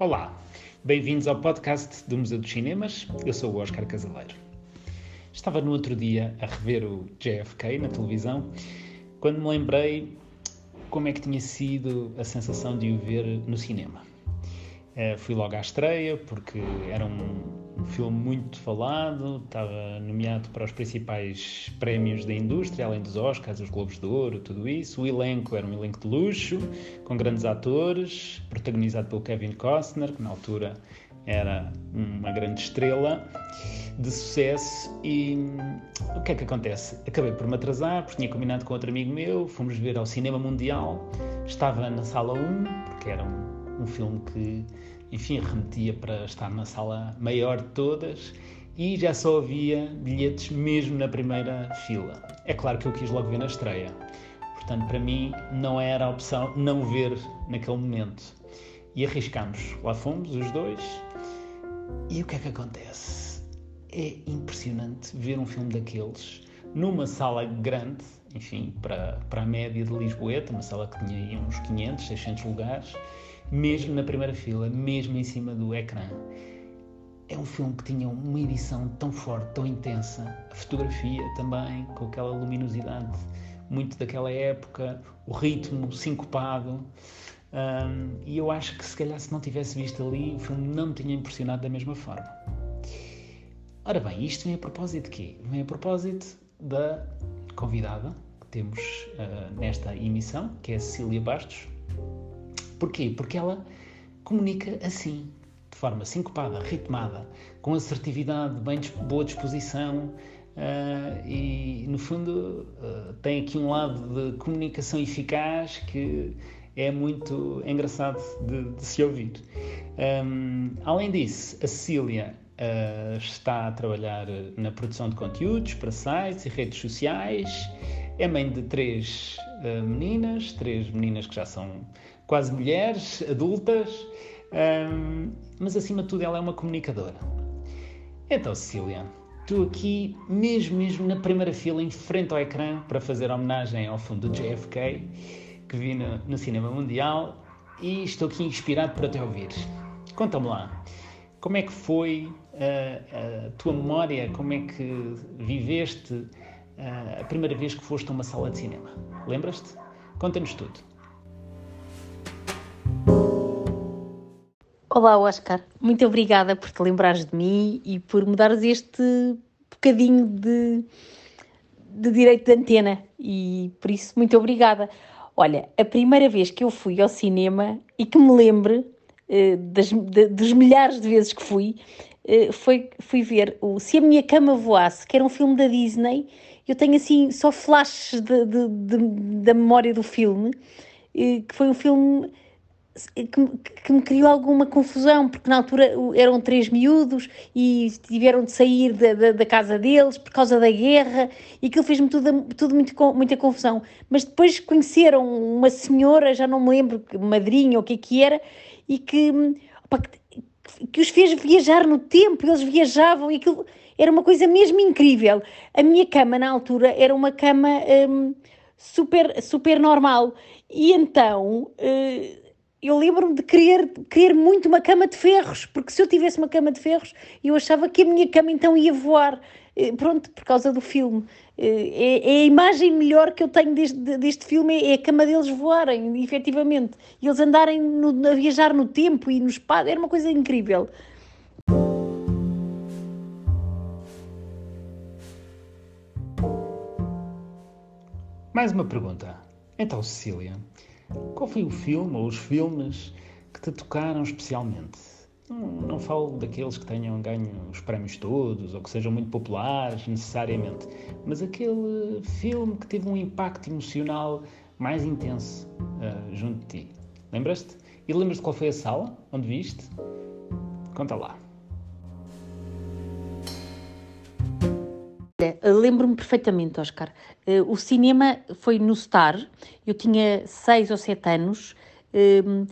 Olá, bem-vindos ao podcast do Museu dos Cinemas. Eu sou o Oscar Casaleiro. Estava no outro dia a rever o JFK na televisão quando me lembrei como é que tinha sido a sensação de o ver no cinema. Uh, fui logo à estreia porque era um, um, filme muito falado, estava nomeado para os principais prémios da indústria, além dos Oscars, os Globos de Ouro, tudo isso. O elenco era um elenco de luxo, com grandes atores, protagonizado pelo Kevin Costner, que na altura era uma grande estrela de sucesso. E o que é que acontece? Acabei por me atrasar, porque tinha combinado com outro amigo meu, fomos ver ao Cinema Mundial, estava na sala 1, porque era um um filme que, enfim, remetia para estar na sala maior de todas e já só havia bilhetes mesmo na primeira fila. É claro que eu quis logo ver na estreia. Portanto, para mim não era a opção não ver naquele momento. E arriscámos. Lá fomos, os dois. E o que é que acontece? É impressionante ver um filme daqueles numa sala grande, enfim, para, para a média de Lisboeta, uma sala que tinha uns 500, 600 lugares, mesmo na primeira fila, mesmo em cima do ecrã. É um filme que tinha uma edição tão forte, tão intensa, a fotografia também, com aquela luminosidade muito daquela época, o ritmo sincopado. Um, e eu acho que se calhar se não tivesse visto ali, o filme não me tinha impressionado da mesma forma. Ora bem, isto vem a propósito de quê? Vem a propósito da convidada que temos uh, nesta emissão, que é a Cecília Bastos, Porquê? Porque ela comunica assim, de forma sincopada, ritmada, com assertividade, bem boa disposição uh, e, no fundo, uh, tem aqui um lado de comunicação eficaz que é muito engraçado de, de se ouvir. Um, além disso, a Cecília uh, está a trabalhar na produção de conteúdos para sites e redes sociais, é mãe de três meninas, três meninas que já são quase mulheres, adultas, um, mas acima de tudo ela é uma comunicadora. Então, Cecília, tu aqui, mesmo, mesmo na primeira fila, em frente ao ecrã, para fazer homenagem ao filme do JFK, que vi no, no Cinema Mundial, e estou aqui inspirado para te ouvir. Conta-me lá, como é que foi a, a tua memória, como é que viveste a, a primeira vez que foste a uma sala de cinema? Lembras-te? Conta-nos tudo. Olá, Oscar. Muito obrigada por te lembrares de mim e por me dares este bocadinho de, de direito de antena. E por isso, muito obrigada. Olha, a primeira vez que eu fui ao cinema e que me lembre eh, das, dos milhares de vezes que fui, eh, foi, fui ver o Se a Minha Cama Voasse, que era um filme da Disney. Eu tenho assim só flashes de, de, da memória do filme, eh, que foi um filme que, que, me criou alguma confusão, porque na altura eram três miúdos e tiveram de sair da, da, da casa deles por causa da guerra e aquilo fez-me tudo, tudo muito, muita confusão. Mas depois conheceram uma senhora, já não me lembro, madrinha ou o que é que era, e que, opa, que, que os fez viajar no tempo, eles viajavam e aquilo era uma coisa mesmo incrível. A minha cama na altura era uma cama hum, super, super normal e então... Uh, eu lembro-me de querer, querer muito uma cama de ferros, porque se eu tivesse uma cama de ferros, eu achava que a minha cama então ia voar. Eh, pronto, por causa do filme. Eh, é, é a imagem melhor que eu tenho deste, deste filme, é a cama deles voarem, efetivamente. E eles andarem no, a viajar no tempo e no espaço, era uma coisa incrível. Mais uma pergunta. Então, Cecília, qual foi o filme ou os filmes que te tocaram especialmente? Não, não falo daqueles que tenham ganho os prémios todos ou que sejam muito populares necessariamente, mas aquele filme que teve um impacto emocional mais intenso uh, junto de ti. Lembras-te? E lembras-te qual foi a sala onde viste? Conta lá. Lembro-me perfeitamente, Oscar. Eh, o cinema foi no Star, eu tinha seis ou sete anos. Ehm,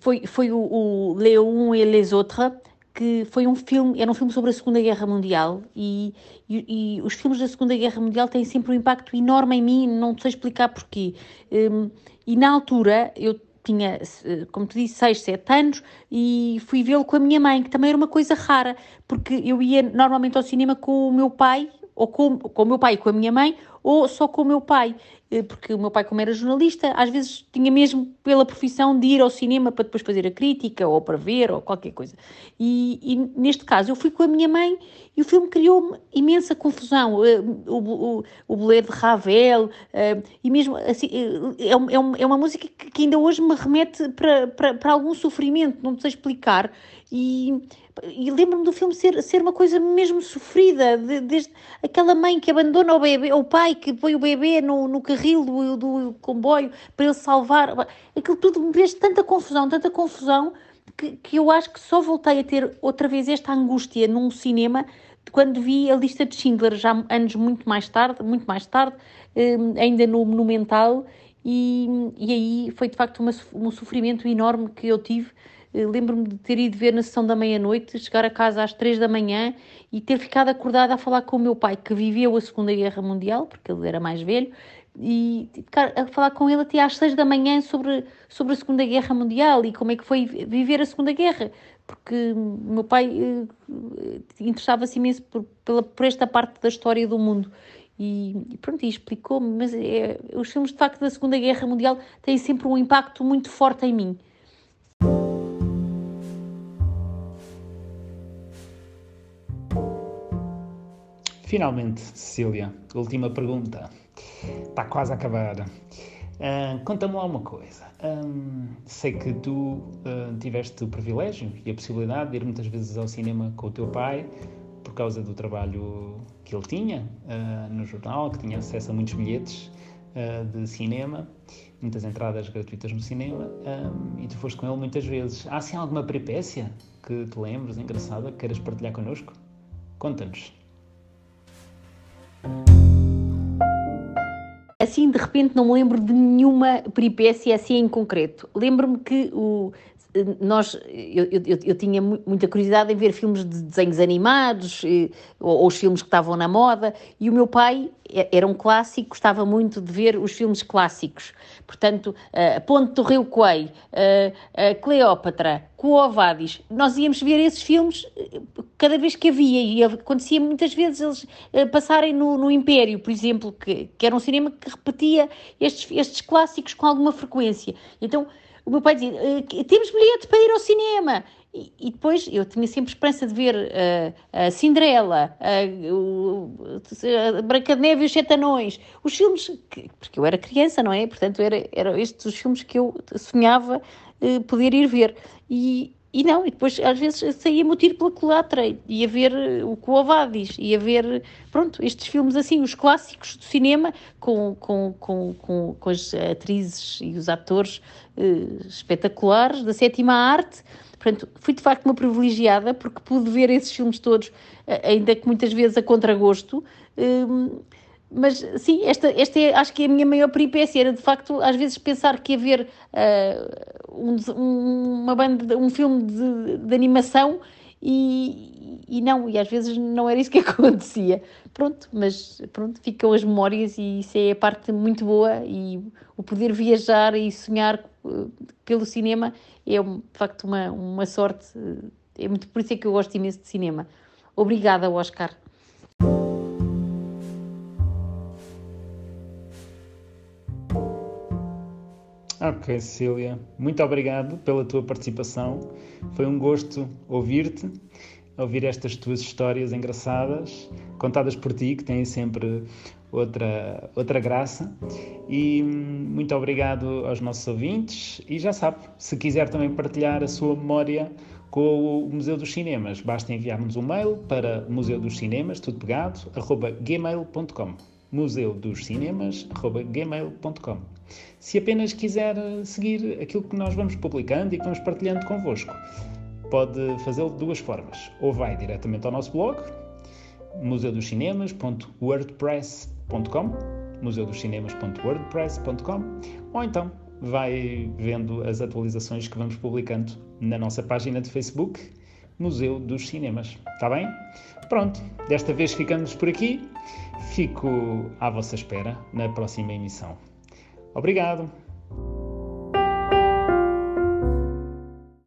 foi, foi o, o Léon et les Autres, que foi um filme, era um filme sobre a Segunda Guerra Mundial e, e, e, os filmes da Segunda Guerra Mundial têm sempre um impacto enorme em mim, não sei explicar porquê. Um, e na altura eu tinha, como te disse, 6, 7 anos e fui vê-lo com a minha mãe, que também era uma coisa rara, porque eu ia normalmente ao cinema com o meu pai, ou com, com o meu pai e com a minha mãe, ou só com o meu pai. Eh, porque o meu pai, como era jornalista, às vezes tinha mesmo pela profissão de ir ao cinema para depois fazer a crítica ou para ver ou qualquer coisa. E, e neste caso eu fui com a minha mãe e o filme criou-me imensa confusão. Eh, o, o, o Bolero de Ravel, eh, e mesmo assim, é, é, é uma música que ainda hoje me remete para, para, para algum sofrimento, não sei explicar. E e lembro-me do filme ser, ser uma coisa mesmo sofrida, de, desde aquela mãe que abandona o bebê, o pai que põe o bebê no, no carril do, do comboio para ele salvar. Aquilo tudo me fez tanta confusão, tanta confusão, que, que eu acho que só voltei a ter outra vez esta angústia num cinema quando vi a lista de Schindler, já anos muito mais tarde, muito mais tarde, hum, ainda no Monumental, e, e aí foi de facto uma, um sofrimento enorme que eu tive Lembro-me de ter ido ver na sessão da meia-noite, chegar a casa às três da manhã e ter ficado acordada a falar com o meu pai, que viveu a Segunda Guerra Mundial, porque ele era mais velho, e ficar a falar com ele até às seis da manhã sobre, sobre a Segunda Guerra Mundial e como é que foi viver a Segunda Guerra, porque o meu pai eh, interessava-se imenso por, pela, por esta parte da história do mundo. E, e pronto, e explicou-me, mas é, os filmes de facto da Segunda Guerra Mundial têm sempre um impacto muito forte em mim. Finalmente, Cecília, última pergunta. Está quase a acabar. Uh, Conta-me lá uma coisa. Um, sei que tu uh, tiveste o privilégio e a possibilidade de ir muitas vezes ao cinema com o teu pai por causa do trabalho que ele tinha uh, no jornal, que tinha acesso a muitos bilhetes de cinema, muitas entradas gratuitas no cinema, um, e tu foste com ele muitas vezes. Há assim alguma peripécia que te lembres, engraçada, que queiras partilhar connosco? Conta-nos. Assim, de repente, não me lembro de nenhuma peripécia assim em concreto. Lembro-me que o, nós, eu, eu, eu, tinha muita curiosidade em ver filmes de desenhos animados, eh, ou, ou, os filmes que estavam na moda, e o meu pai era um clássico, gostava muito de ver os filmes clássicos. Portanto, uh, Ponte do Rio Coelho, Cleópatra, Coovadis, nós íamos ver esses filmes cada vez que havia, e acontecia muitas vezes eles passarem no, no Império, por exemplo, que, que era um cinema que repetia estes, estes clássicos com alguma frequência. Então, o meu pai dizia: uh, temos bilhete para ir ao cinema. E, e, depois eu tinha sempre esperança de ver uh, a Cinderela, uh, a Branca de Neve e os Sete Anões, os filmes, que, porque eu era criança, não é? Portanto, eram era estes os filmes que eu sonhava uh, poder ir ver. E, e não, e depois às vezes saía-me o tiro pela culatra, ia ver eh, o Coavadis, ia ver, pronto, estes filmes assim, os clássicos do cinema, com, com, com, com, com as atrizes e os atores uh, espetaculares da sétima arte. Portanto, fui de facto uma privilegiada porque pude ver esses filmes todos, ainda que muitas vezes a contragosto. Uh, mas sim, esta, esta é, acho que é a minha maior peripécia, era de facto às vezes pensar que haver uh, um, uma banda, um filme de, de animação e, e, não, e às vezes não era isso que acontecia. Pronto, mas pronto, ficam as memórias e isso é a parte muito boa e o poder viajar e sonhar uh, pelo cinema é de facto uma, uma sorte, é muito por isso é que eu gosto imenso de cinema. Obrigada, Oscar. Ok, Cecília, muito obrigado pela tua participação. Foi um gosto ouvir-te, ouvir estas tuas histórias engraçadas, contadas por ti, que têm sempre outra, outra graça. E muito obrigado aos nossos ouvintes. E já sabe, se quiser também partilhar a sua memória com o Museu dos Cinemas, basta enviar-nos um mail para museu tudo pegado, gmail.com museudoscinemas.gmail.com Se apenas quiser seguir aquilo que nós vamos publicando e que vamos partilhando convosco, pode fazê-lo de duas formas. Ou vai diretamente ao nosso blog, museudoscinemas.wordpress.com museudoscinemas.wordpress.com ou então vai vendo as atualizações que vamos publicando na nossa página de Facebook, Museu dos Cinemas. Está bem? Pronto, desta vez ficamos por aqui. Fico à vossa espera na próxima emissão. Obrigado!